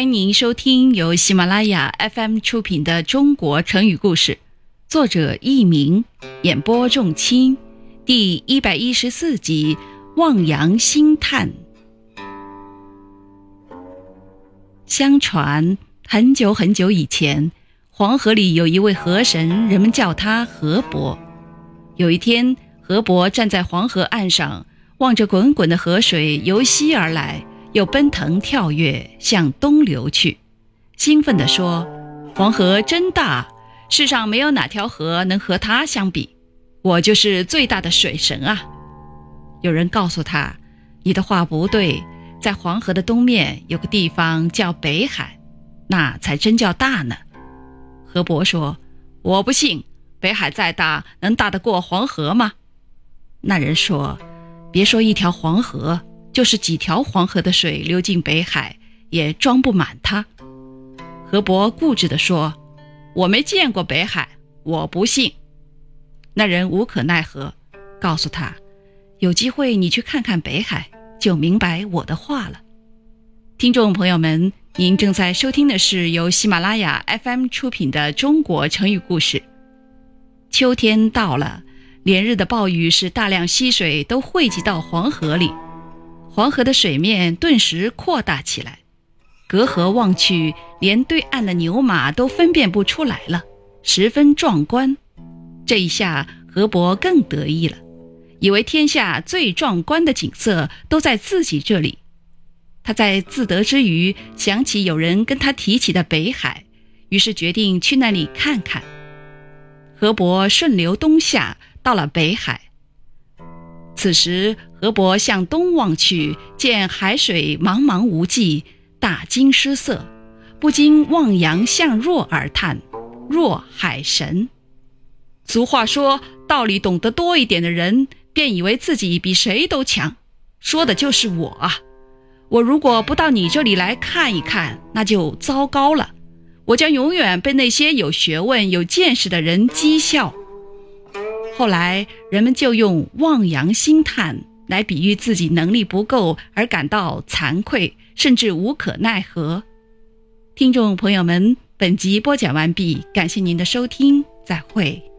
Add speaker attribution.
Speaker 1: 欢迎您收听由喜马拉雅 FM 出品的《中国成语故事》，作者佚名，演播仲卿，第一百一十四集《望洋兴叹》。相传很久很久以前，黄河里有一位河神，人们叫他河伯。有一天，河伯站在黄河岸上，望着滚滚的河水由西而来。又奔腾跳跃向东流去，兴奋地说：“黄河真大，世上没有哪条河能和它相比。我就是最大的水神啊！”有人告诉他：“你的话不对，在黄河的东面有个地方叫北海，那才真叫大呢。”河伯说：“我不信，北海再大，能大得过黄河吗？”那人说：“别说一条黄河。”就是几条黄河的水流进北海，也装不满它。河伯固执地说：“我没见过北海，我不信。”那人无可奈何，告诉他：“有机会你去看看北海，就明白我的话了。”听众朋友们，您正在收听的是由喜马拉雅 FM 出品的《中国成语故事》。秋天到了，连日的暴雨使大量溪水都汇集到黄河里。黄河的水面顿时扩大起来，隔河望去，连对岸的牛马都分辨不出来了，十分壮观。这一下，河伯更得意了，以为天下最壮观的景色都在自己这里。他在自得之余，想起有人跟他提起的北海，于是决定去那里看看。河伯顺流东下，到了北海。此时，河伯向东望去，见海水茫茫无际，大惊失色，不禁望洋向若而叹：“若海神。”俗话说：“道理懂得多一点的人，便以为自己比谁都强。”说的就是我啊！我如果不到你这里来看一看，那就糟糕了，我将永远被那些有学问、有见识的人讥笑。后来，人们就用“望洋兴叹”来比喻自己能力不够而感到惭愧，甚至无可奈何。听众朋友们，本集播讲完毕，感谢您的收听，再会。